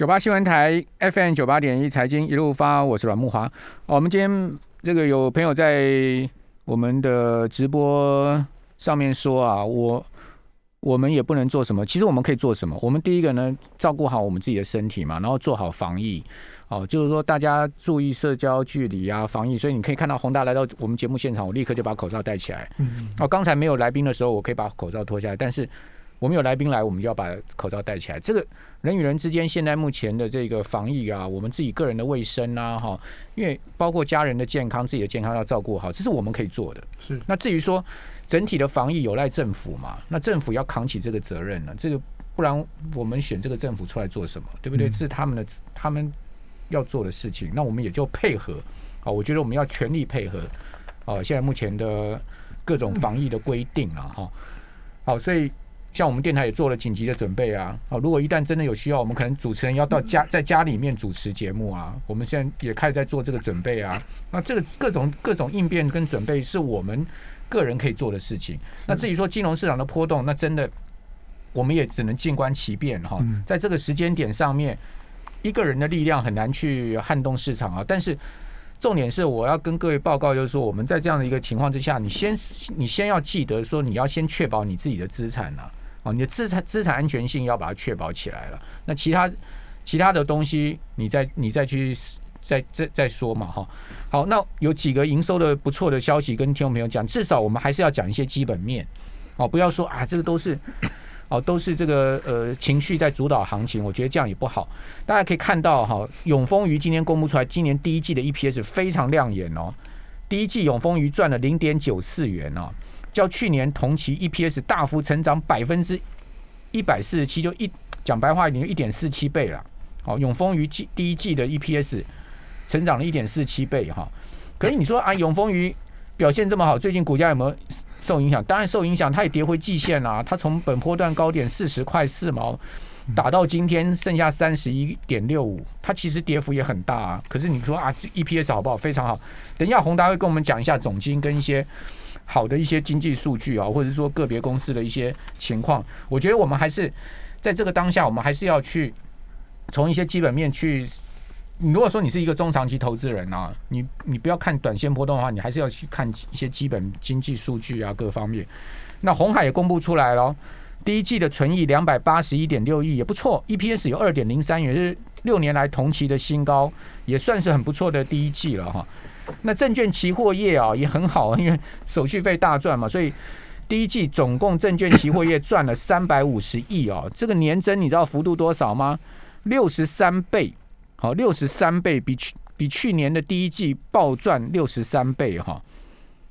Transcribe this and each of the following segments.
九八新闻台 FM 九八点一财经一路发，我是阮木华。哦，我们今天这个有朋友在我们的直播上面说啊，我我们也不能做什么，其实我们可以做什么？我们第一个呢，照顾好我们自己的身体嘛，然后做好防疫。哦，就是说大家注意社交距离啊，防疫。所以你可以看到宏达来到我们节目现场，我立刻就把口罩戴起来。嗯。哦，刚才没有来宾的时候，我可以把口罩脱下来，但是。我们有来宾来，我们就要把口罩戴起来。这个人与人之间，现在目前的这个防疫啊，我们自己个人的卫生啊，哈，因为包括家人的健康、自己的健康要照顾好，这是我们可以做的。是。那至于说整体的防疫有赖政府嘛？那政府要扛起这个责任呢？这个不然我们选这个政府出来做什么？对不对？这是他们的他们要做的事情。那我们也就配合啊。我觉得我们要全力配合啊。现在目前的各种防疫的规定啊，哈，好，所以。像我们电台也做了紧急的准备啊，啊，如果一旦真的有需要，我们可能主持人要到家，在家里面主持节目啊，我们现在也开始在做这个准备啊。那这个各种各种应变跟准备是我们个人可以做的事情。那至于说金融市场的波动，那真的我们也只能静观其变哈。在这个时间点上面，一个人的力量很难去撼动市场啊，但是。重点是我要跟各位报告，就是说我们在这样的一个情况之下，你先你先要记得说，你要先确保你自己的资产呢，哦，你的资产资产安全性要把它确保起来了。那其他其他的东西，你再你再去再再再说嘛，哈。好，那有几个营收的不错的消息跟听众朋友讲，至少我们还是要讲一些基本面，哦，不要说啊，这个都是。哦，都是这个呃情绪在主导行情，我觉得这样也不好。大家可以看到哈，永丰鱼今天公布出来，今年第一季的 EPS 非常亮眼哦。第一季永丰鱼赚了零点九四元哦，较去年同期 EPS 大幅成长百分之一百四十七，就一讲白话一点，一点四七倍了。好，永丰余季第一季的 EPS 成长了一点四七倍哈。可是你说啊，永丰余表现这么好，最近股价有没有？受影响，当然受影响，它也跌回季线啦。它从本波段高点四十块四毛打到今天剩下三十一点六五，它其实跌幅也很大啊。可是你说啊，EPS 好不好？非常好。等一下宏达会跟我们讲一下总金跟一些好的一些经济数据啊，或者说个别公司的一些情况。我觉得我们还是在这个当下，我们还是要去从一些基本面去。如果说你是一个中长期投资人啊，你你不要看短线波动的话，你还是要去看一些基本经济数据啊，各方面。那红海也公布出来了，第一季的存益两百八十一点六亿，也不错，EPS 有二点零三元，是六年来同期的新高，也算是很不错的第一季了哈。那证券期货业啊也很好，因为手续费大赚嘛，所以第一季总共证券期货业赚了三百五十亿哦，这个年增你知道幅度多少吗？六十三倍。好，六十三倍，比去比去年的第一季暴赚六十三倍哈，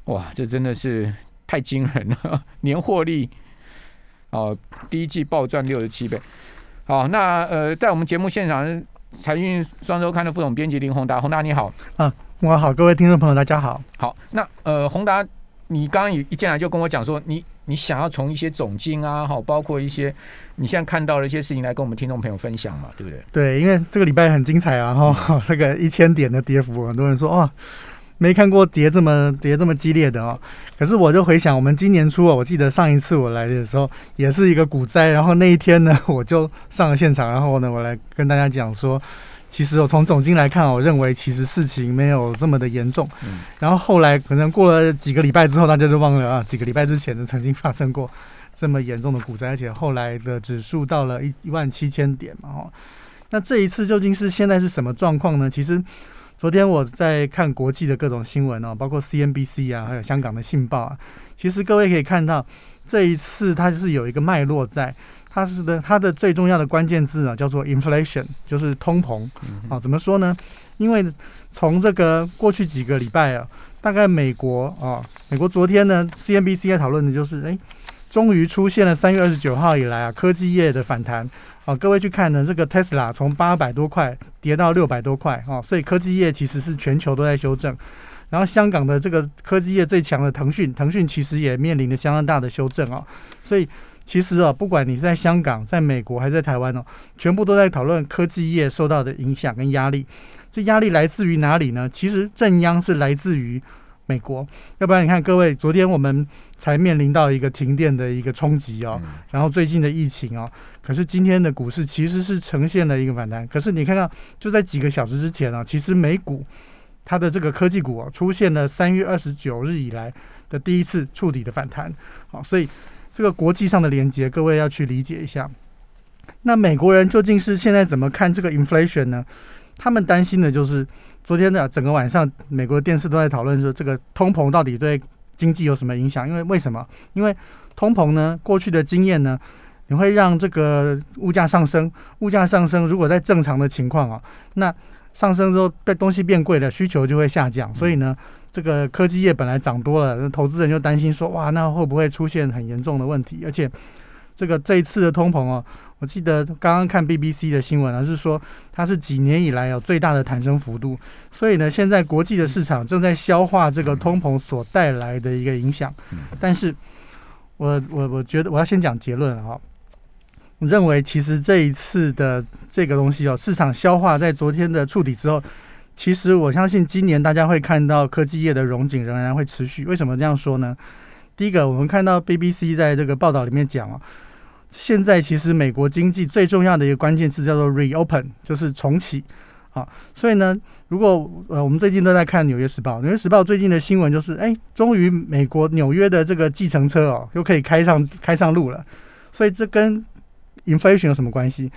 哇，这真的是太惊人了，年获利哦，第一季暴赚六十七倍。好，那呃，在我们节目现场，财运双周刊的副总编辑林宏达，宏达你好，啊，我好，各位听众朋友大家好，好，那呃，宏达。你刚刚一一进来就跟我讲说，你你想要从一些总经啊，好，包括一些你现在看到的一些事情来跟我们听众朋友分享嘛，对不对？对，因为这个礼拜很精彩啊，哈，这个一千点的跌幅，很多人说哦，没看过跌这么跌这么激烈的哦。可是我就回想，我们今年初啊，我记得上一次我来的时候也是一个股灾，然后那一天呢，我就上了现场，然后呢，我来跟大家讲说。其实我从总经来看，我认为其实事情没有这么的严重。嗯，然后后来可能过了几个礼拜之后，大家就忘了啊，几个礼拜之前呢曾经发生过这么严重的股灾，而且后来的指数到了一一万七千点嘛，哈。那这一次究竟是现在是什么状况呢？其实昨天我在看国际的各种新闻哦，包括 CNBC 啊，还有香港的信报啊，其实各位可以看到这一次它是有一个脉络在。它是的，它的最重要的关键字呢，叫做 inflation，就是通膨啊。怎么说呢？因为从这个过去几个礼拜啊，大概美国啊，美国昨天呢，CNBC 在讨论的就是，哎，终于出现了三月二十九号以来啊，科技业的反弹啊。各位去看呢，这个 Tesla 从八百多块跌到六百多块啊，所以科技业其实是全球都在修正。然后香港的这个科技业最强的腾讯，腾讯其实也面临着相当大的修正啊，所以。其实啊，不管你在香港、在美国还是在台湾哦，全部都在讨论科技业受到的影响跟压力。这压力来自于哪里呢？其实正央是来自于美国，要不然你看各位，昨天我们才面临到一个停电的一个冲击哦，然后最近的疫情哦，可是今天的股市其实是呈现了一个反弹，可是你看看就在几个小时之前啊，其实美股它的这个科技股啊出现了三月二十九日以来的第一次触底的反弹，好，所以这个国际上的连接，各位要去理解一下。那美国人究竟是现在怎么看这个 inflation 呢？他们担心的就是昨天的整个晚上，美国电视都在讨论说，这个通膨到底对经济有什么影响？因为为什么？因为通膨呢，过去的经验呢，你会让这个物价上升，物价上升，如果在正常的情况啊，那上升之后，被东西变贵了，需求就会下降，所以呢，这个科技业本来涨多了，那投资人就担心说，哇，那会不会出现很严重的问题？而且这个这一次的通膨哦。我记得刚刚看 BBC 的新闻啊，是说它是几年以来有最大的弹升幅度，所以呢，现在国际的市场正在消化这个通膨所带来的一个影响。但是，我我我觉得我要先讲结论了哈。我认为其实这一次的这个东西哦，市场消化在昨天的触底之后，其实我相信今年大家会看到科技业的融景仍然会持续。为什么这样说呢？第一个，我们看到 BBC 在这个报道里面讲啊。现在其实美国经济最重要的一个关键词叫做 reopen，就是重启啊。所以呢，如果呃我们最近都在看《纽约时报》，《纽约时报》最近的新闻就是，哎，终于美国纽约的这个计程车哦，又可以开上开上路了。所以这跟 inflation 有什么关系？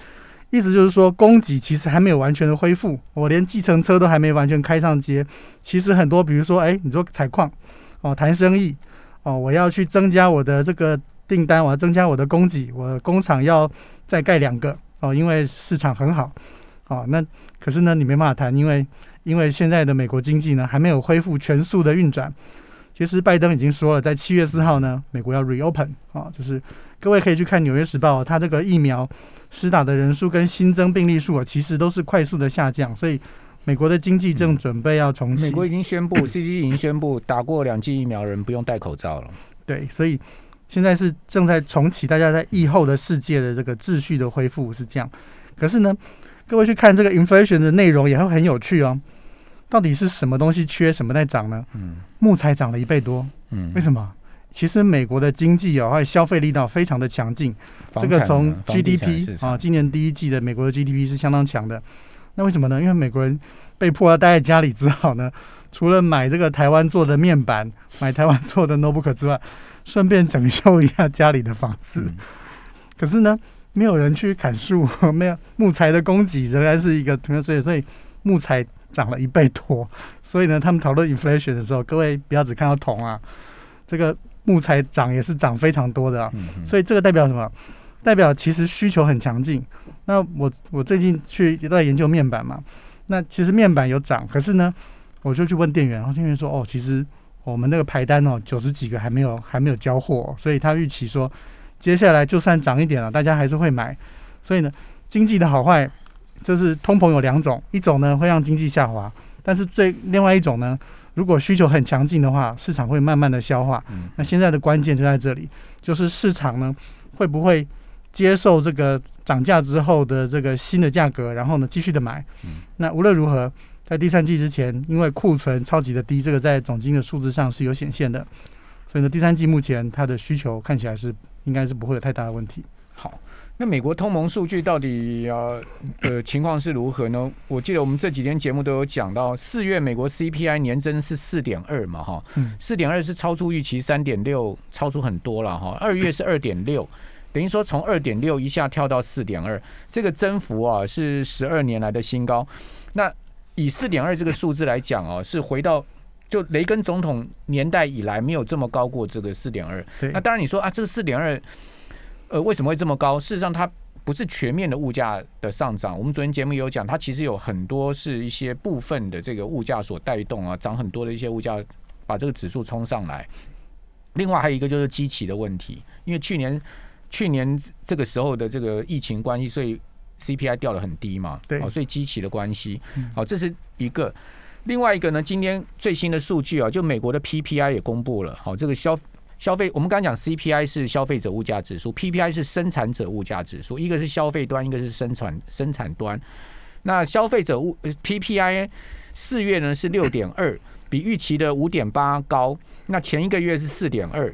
意思就是说，供给其实还没有完全的恢复，我连计程车都还没完全开上街。其实很多，比如说，哎，你说采矿哦，谈生意哦，我要去增加我的这个。订单，我要增加我的供给，我工厂要再盖两个哦，因为市场很好哦。那可是呢，你没办法谈，因为因为现在的美国经济呢还没有恢复全速的运转。其实拜登已经说了，在七月四号呢，美国要 reopen 啊，就是各位可以去看《纽约时报》，它这个疫苗施打的人数跟新增病例数啊，其实都是快速的下降，所以美国的经济正准备要重启。美国已经宣布，C D 已经宣布，打过两剂疫苗人不用戴口罩了。对，所以。现在是正在重启，大家在疫后的世界的这个秩序的恢复是这样。可是呢，各位去看这个 inflation 的内容也会很有趣哦。到底是什么东西缺，什么在涨呢？嗯，木材涨了一倍多。嗯，为什么？其实美国的经济哦，还有消费力道非常的强劲。这个从 GDP 啊，今年第一季的美国的 GDP 是相当强的。那为什么呢？因为美国人被迫要待在家里，只好呢，除了买这个台湾做的面板，买台湾做的 notebook 之外。顺便整修一下家里的房子，可是呢，没有人去砍树，没有木材的供给仍然是一个同样，所以所以木材涨了一倍多。所以呢，他们讨论 inflation 的时候，各位不要只看到铜啊，这个木材涨也是涨非常多的啊。所以这个代表什么？代表其实需求很强劲。那我我最近去都在研究面板嘛，那其实面板有涨，可是呢，我就去问店员，然后店员说，哦，其实。我们那个排单哦，九十几个还没有还没有交货，所以他预期说，接下来就算涨一点了，大家还是会买。所以呢，经济的好坏就是通膨有两种，一种呢会让经济下滑，但是最另外一种呢，如果需求很强劲的话，市场会慢慢的消化。那现在的关键就在这里，就是市场呢会不会接受这个涨价之后的这个新的价格，然后呢继续的买。那无论如何。在第三季之前，因为库存超级的低，这个在总金的数字上是有显现的，所以呢，第三季目前它的需求看起来是应该是不会有太大的问题。好，那美国通盟数据到底呃呃情况是如何呢？我记得我们这几天节目都有讲到，四月美国 CPI 年增是四点二嘛，哈，四点二是超出预期三点六，超出很多了哈。二月是二点六，等于说从二点六一下跳到四点二，这个增幅啊是十二年来的新高。那以四点二这个数字来讲哦，是回到就雷根总统年代以来没有这么高过这个四点二。那当然你说啊，这个四点二，呃，为什么会这么高？事实上它不是全面的物价的上涨。我们昨天节目有讲，它其实有很多是一些部分的这个物价所带动啊，涨很多的一些物价把这个指数冲上来。另外还有一个就是机器的问题，因为去年去年这个时候的这个疫情关系，所以。CPI 掉的很低嘛，对，哦，所以机器的关系，好，这是一个。另外一个呢，今天最新的数据啊，就美国的 PPI 也公布了，好，这个消消费，我们刚刚讲 CPI 是消费者物价指数，PPI 是生产者物价指数，一个是消费端，一个是生产生产端。那消费者物 PPI 四月呢是六点二，比预期的五点八高。那前一个月是四点二，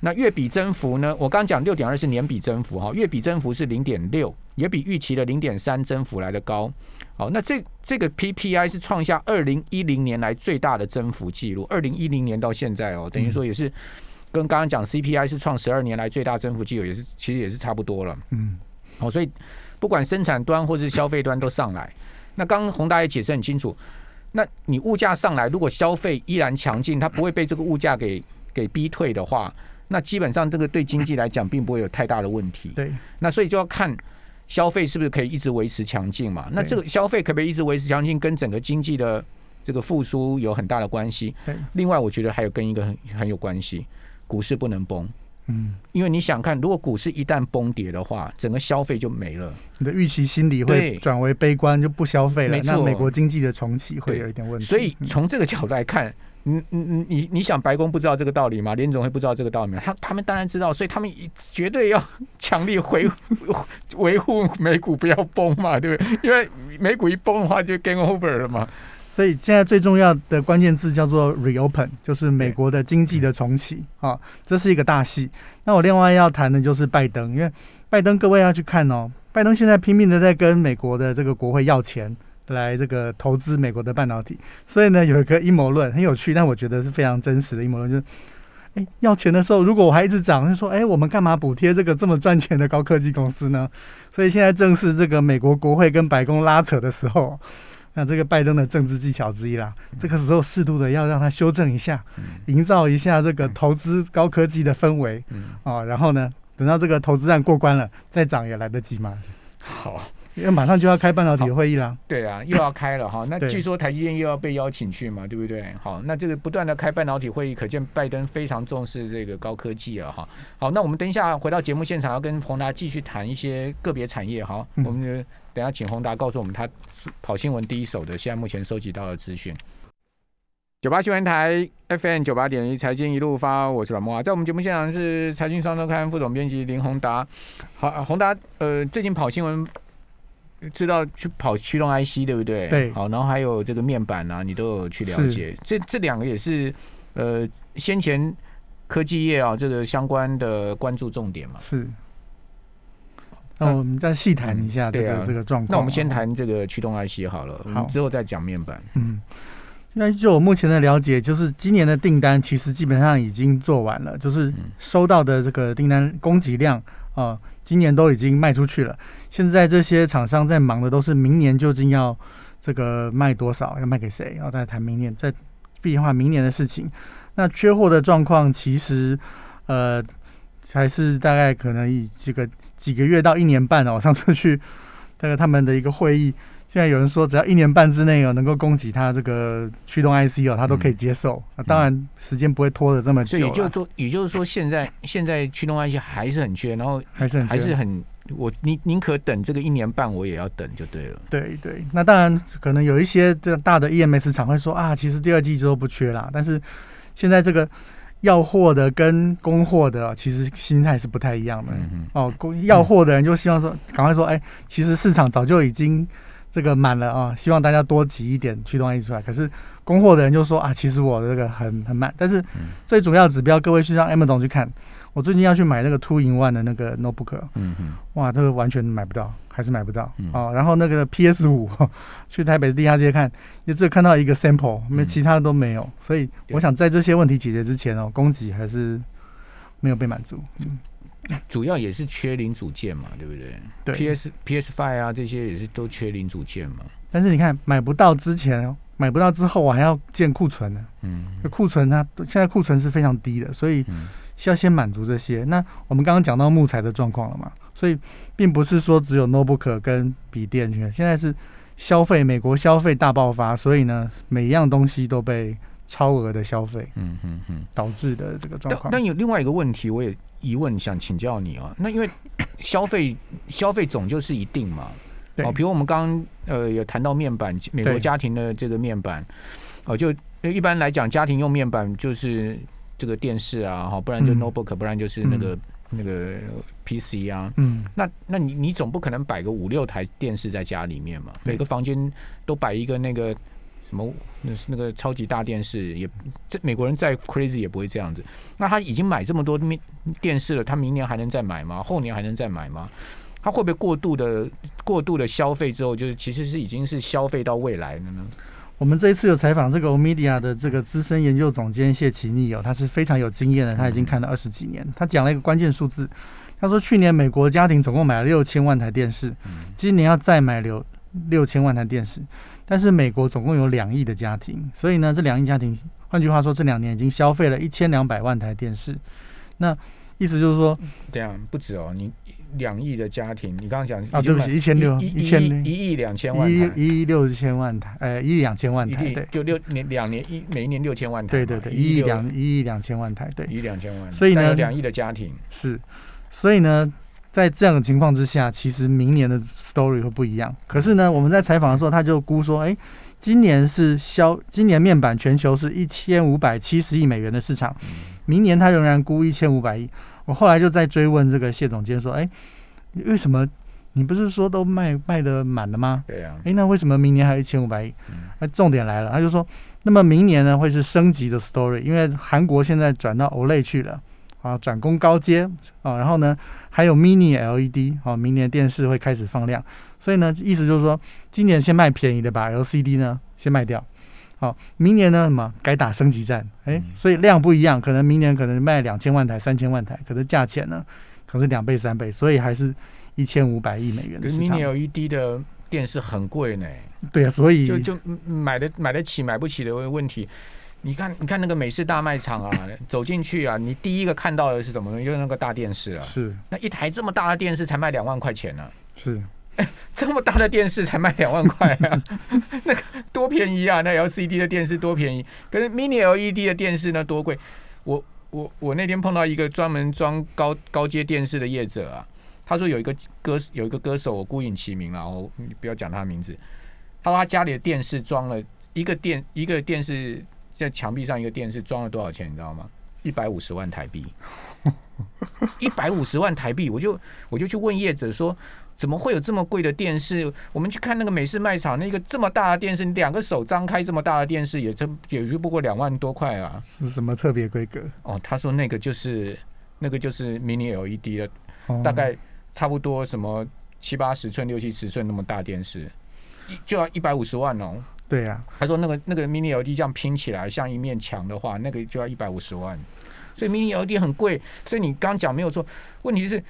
那月比增幅呢？我刚讲六点二是年比增幅哈，月比增幅是零点六，也比预期的零点三增幅来的高。好，那这这个 PPI 是创下二零一零年来最大的增幅记录。二零一零年到现在哦，等于说也是跟刚刚讲 CPI 是创十二年来最大增幅记录，也是其实也是差不多了。嗯，好，所以不管生产端或是消费端都上来。那刚刚宏大也解释很清楚，那你物价上来，如果消费依然强劲，它不会被这个物价给给逼退的话，那基本上这个对经济来讲并不会有太大的问题。对，那所以就要看消费是不是可以一直维持强劲嘛？那这个消费可不可以一直维持强劲，跟整个经济的这个复苏有很大的关系。对，另外我觉得还有跟一个很很有关系，股市不能崩。嗯，因为你想看，如果股市一旦崩跌的话，整个消费就没了，你的预期心理会转为悲观，就不消费了。那美国经济的重启会有一点问题。所以从这个角度来看，你你你你你想白宫不知道这个道理吗？联总会不知道这个道理吗？他他们当然知道，所以他们绝对要强力维 维护美股不要崩嘛，对不对？因为美股一崩的话，就 game over 了嘛。所以现在最重要的关键字叫做 reopen，就是美国的经济的重启啊，这是一个大戏。那我另外要谈的就是拜登，因为拜登各位要去看哦，拜登现在拼命的在跟美国的这个国会要钱来这个投资美国的半导体。所以呢，有一个阴谋论很有趣，但我觉得是非常真实的阴谋论，就是，哎，要钱的时候如果我还一直涨，就说，哎，我们干嘛补贴这个这么赚钱的高科技公司呢？所以现在正是这个美国国会跟白宫拉扯的时候。那这个拜登的政治技巧之一啦，这个时候适度的要让他修正一下，营造一下这个投资高科技的氛围，啊，然后呢，等到这个投资案过关了，再涨也来得及嘛。好，因为马上就要开半导体会议了。对啊，又要开了哈。那据说台积电又要被邀请去嘛，对不对？好，那这个不断的开半导体会议，可见拜登非常重视这个高科技了哈。好，那我们等一下回到节目现场，要跟宏达继续谈一些个别产业哈。我们。等下，请宏达告诉我们他跑新闻第一手的现在目前收集到的资讯。九八新闻台 FM 九八点一财经一路发，我是阮木华，在我们节目现场是财经双周刊副总编辑林宏达。好，宏达，呃，最近跑新闻知道去跑驱动 IC 对不对？对。好，然后还有这个面板啊，你都有去了解。这这两个也是呃先前科技业啊这个相关的关注重点嘛？是。那我们再细谈一下这个这个状况。那我们先谈这个驱动 IC 好了，好，之后再讲面板。嗯，那就我目前的了解，就是今年的订单其实基本上已经做完了，就是收到的这个订单供给量啊，今年都已经卖出去了。现在这些厂商在忙的都是明年究竟要这个卖多少，要卖给谁，然后再谈明年再变化明年的事情。那缺货的状况其实呃还是大概可能以这个。几个月到一年半哦，我上次去 那个他们的一个会议，现在有人说只要一年半之内哦，能够供给他这个驱动 IC 哦，他都可以接受。那当然时间不会拖的这么久。所以也就是说，也就是说，现在现在驱动 IC 还是很缺，然后还是很还是很我宁宁可等这个一年半，我也要等就对了。对对，那当然可能有一些这大的 EMS 厂会说啊，其实第二季之后不缺啦，但是现在这个。要货的跟供货的其实心态是不太一样的哦。供要货的人就希望说，赶快说，哎，其实市场早就已经这个满了啊，希望大家多挤一点驱动 IC 出来。可是供货的人就说啊，其实我这个很很慢。但是最主要指标，各位去让 M 总去看。我最近要去买那个 Two in One 的那个 notebook，嗯嗯，哇，这个完全买不到，还是买不到啊。然后那个 PS 五，去台北地下街看，也只看到一个 sample，没其他的都没有。所以我想在这些问题解决之前哦，供给还是没有被满足。嗯，主要也是缺零组件嘛，对不对？对，PS PS Five 啊这些也是都缺零组件嘛。但是你看，买不到之前，买不到之后，我还要建库存呢。嗯，库存它现在库存是非常低的，所以。需要先满足这些。那我们刚刚讲到木材的状况了嘛？所以并不是说只有 notebook 跟笔电，现在是消费，美国消费大爆发，所以呢，每一样东西都被超额的消费，嗯嗯嗯，导致的这个状况。但有另外一个问题，我也疑问想请教你啊。那因为消费 消费总就是一定嘛？哦，比如我们刚刚呃有谈到面板，美国家庭的这个面板，哦，就一般来讲，家庭用面板就是。这个电视啊，哈，不然就 notebook，不然就是那个那个 PC 啊。嗯，那那你你总不可能摆个五六台电视在家里面嘛？每个房间都摆一个那个什么那那个超级大电视也，这美国人再 crazy 也不会这样子。那他已经买这么多电电视了，他明年还能再买吗？后年还能再买吗？他会不会过度的过度的消费之后，就是其实是已经是消费到未来了呢？我们这一次有采访这个 Media 的这个资深研究总监谢奇尼哦，他是非常有经验的，他已经看了二十几年。他讲了一个关键数字，他说去年美国家庭总共买了六千万台电视，今年要再买六六千万台电视，但是美国总共有两亿的家庭，所以呢，这两亿家庭，换句话说，这两年已经消费了一千两百万台电视。那意思就是说，这样不止哦，你。两亿的家庭，你刚刚讲啊，对不起，一千六，一千一亿两千万台，一亿六千万台，呃，一亿两千万台，对，就六年两年一每一年六千万台，对对对，一亿两一亿两千万台，对，一亿两千万，所以呢，两亿的家庭是，所以呢，在这样的情况之下，其实明年的 story 会不一样。可是呢，我们在采访的时候，他就估说，哎，今年是销，今年面板全球是一千五百七十亿美元的市场，明年他仍然估一千五百亿。我后来就在追问这个谢总监说：“哎，为什么你不是说都卖卖的满了吗？对呀。哎，那为什么明年还有一千五百亿？那重点来了，他就说，那么明年呢会是升级的 story，因为韩国现在转到 Olay 去了啊，转攻高阶啊，然后呢还有 Mini LED 啊，明年电视会开始放量，所以呢意思就是说，今年先卖便宜的，把 LCD 呢先卖掉。”好，明年呢？什么改打升级战？哎，所以量不一样，可能明年可能卖两千万台、三千万台，可是价钱呢，可能是两倍、三倍，所以还是一千五百亿美元的市场。Mini LED 的电视很贵呢。对啊，所以就就买的买得起、买不起的问题。你看，你看那个美式大卖场啊，走进去啊，你第一个看到的是什么呢？就是那个大电视啊。是。那一台这么大的电视才卖两万块钱呢。是。这么大的电视才卖两万块啊，那个多便宜啊！那 LCD 的电视多便宜，可是 Mini LED 的电视呢多贵。我我我那天碰到一个专门装高高阶电视的业者啊，他说有一个歌有一个歌手，我孤影其名了，我不要讲他的名字。他说他家里的电视装了一个电一个电视在墙壁上一个电视装了多少钱？你知道吗？一百五十万台币。一百五十万台币，我就我就去问业者说。怎么会有这么贵的电视？我们去看那个美式卖场，那个这么大的电视，两个手张开这么大的电视，也真也就不过两万多块啊！是什么特别规格？哦，他说那个就是那个就是 Mini LED 的，大概差不多什么七八十寸、六七十寸那么大电视，就要一百五十万哦。对呀，他说那个那个 Mini LED 这样拼起来像一面墙的话，那个就要一百五十万，所以 Mini LED 很贵。所以你刚讲没有错，问题是。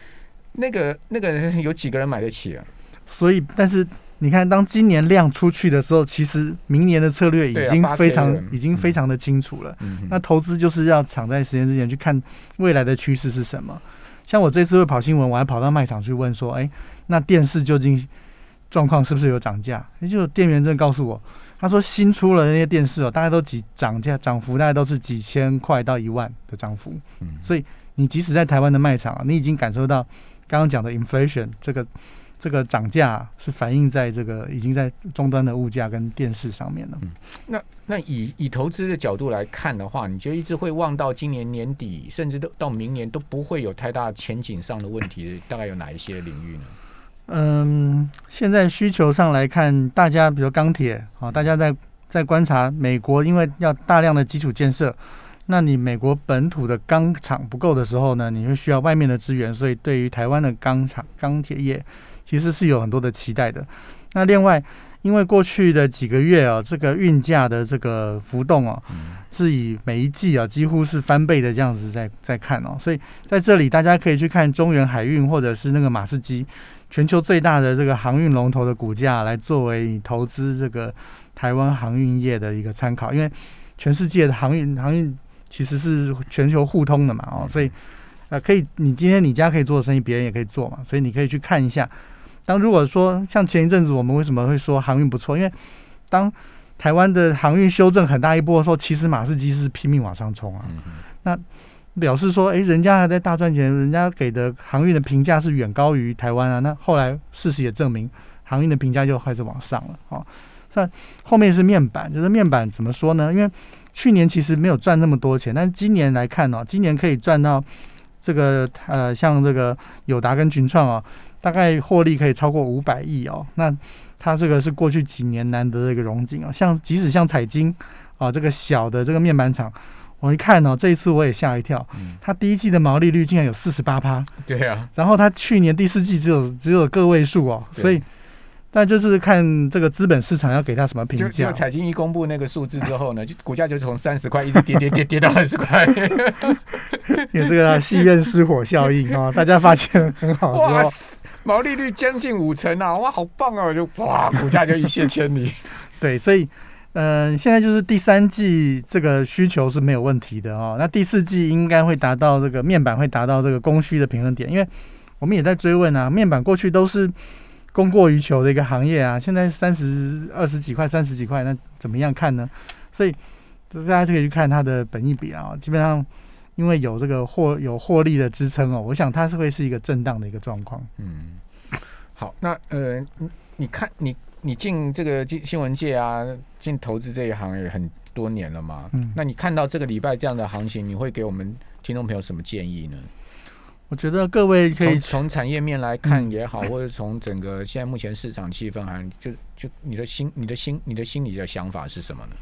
那个那个有几个人买得起啊？所以，但是你看，当今年量出去的时候，其实明年的策略已经非常、已经非常的清楚了。那投资就是要抢在时间之前去看未来的趋势是什么。像我这次会跑新闻，我还跑到卖场去问说：“哎，那电视究竟状况是不是有涨价？”也就店员正告诉我，他说新出了那些电视哦，大概都几涨价，涨幅大概都是几千块到一万的涨幅。嗯，所以你即使在台湾的卖场，你已经感受到。刚刚讲的 inflation 这个这个涨价是反映在这个已经在终端的物价跟电视上面了。嗯，那那以以投资的角度来看的话，你觉得一直会望到今年年底，甚至都到明年都不会有太大前景上的问题，大概有哪一些领域呢？嗯，现在需求上来看，大家比如钢铁啊，大家在在观察美国，因为要大量的基础建设。那你美国本土的钢厂不够的时候呢，你会需要外面的资源，所以对于台湾的钢厂、钢铁业其实是有很多的期待的。那另外，因为过去的几个月啊，这个运价的这个浮动啊，是以每一季啊几乎是翻倍的这样子在在看哦，所以在这里大家可以去看中原海运或者是那个马士基，全球最大的这个航运龙头的股价来作为你投资这个台湾航运业的一个参考，因为全世界的航运航运。其实是全球互通的嘛，哦，所以，呃，可以，你今天你家可以做的生意，别人也可以做嘛，所以你可以去看一下。当如果说像前一阵子我们为什么会说航运不错，因为当台湾的航运修正很大一波的时候，其实马士基是拼命往上冲啊。那表示说，哎，人家还在大赚钱，人家给的航运的评价是远高于台湾啊。那后来事实也证明，航运的评价就开始往上了。哦，那后面是面板，就是面板怎么说呢？因为去年其实没有赚那么多钱，但是今年来看呢，今年可以赚到这个呃，像这个友达跟群创哦，大概获利可以超过五百亿哦。那它这个是过去几年难得的一个融景啊。像即使像彩晶啊这个小的这个面板厂，我一看哦，这一次我也吓一跳，它第一季的毛利率竟然有四十八趴，对啊，然后它去年第四季只有只有个位数哦，所以。但就是看这个资本市场要给他什么评价。就就彩金一公布那个数字之后呢，就股价就从三十块一直跌跌跌跌到二十块。有这个戏院失火效应啊，大家发现很好。哇，毛利率将近五成啊！哇，好棒啊！就哇，股价就一泻千里。对，所以嗯，现在就是第三季这个需求是没有问题的哦。那第四季应该会达到这个面板会达到这个供需的平衡点，因为我们也在追问啊，面板过去都是。供过于求的一个行业啊，现在三十二十几块、三十几块，那怎么样看呢？所以大家就可以去看它的本益比啊。基本上，因为有这个获有获利的支撑哦，我想它是会是一个震荡的一个状况。嗯，好，那呃，你你看你你进这个新新闻界啊，进投资这一行也很多年了嘛。嗯，那你看到这个礼拜这样的行情，你会给我们听众朋友什么建议呢？我觉得各位可以从产业面来看也好，或者从整个现在目前市场气氛，还就就你的心、你的心、你的心里的想法是什么呢？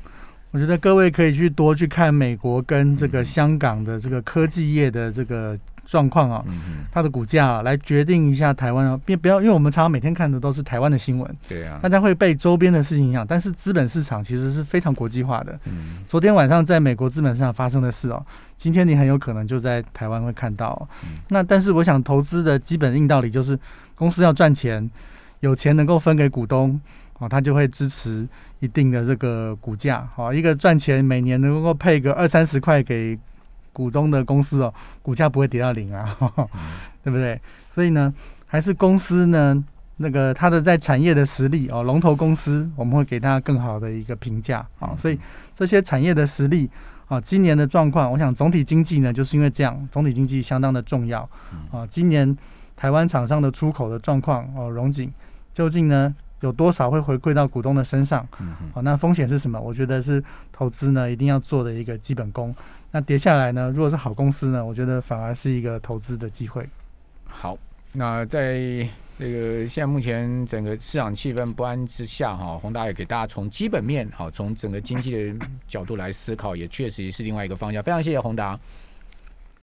我觉得各位可以去多去看美国跟这个香港的这个科技业的这个。状况啊，它的股价啊来决定一下台湾啊，别不要，因为我们常常每天看的都是台湾的新闻，对啊，大家会被周边的事情影响。但是资本市场其实是非常国际化的。嗯，昨天晚上在美国资本市场发生的事哦，今天你很有可能就在台湾会看到。那但是我想投资的基本硬道理就是，公司要赚钱，有钱能够分给股东啊，它就会支持一定的这个股价。好，一个赚钱每年能够配个二三十块给。股东的公司哦，股价不会跌到零啊，对不对？所以呢，还是公司呢，那个它的在产业的实力哦，龙头公司我们会给它更好的一个评价啊。所以这些产业的实力啊，今年的状况，我想总体经济呢，就是因为这样，总体经济相当的重要啊。今年台湾厂商的出口的状况哦，荣景究竟呢有多少会回馈到股东的身上？哦，那风险是什么？我觉得是投资呢一定要做的一个基本功。那跌下来呢？如果是好公司呢？我觉得反而是一个投资的机会。好，那在这个现在目前整个市场气氛不安之下，哈，宏达也给大家从基本面，好，从整个经济的角度来思考，也确实是另外一个方向。非常谢谢宏达。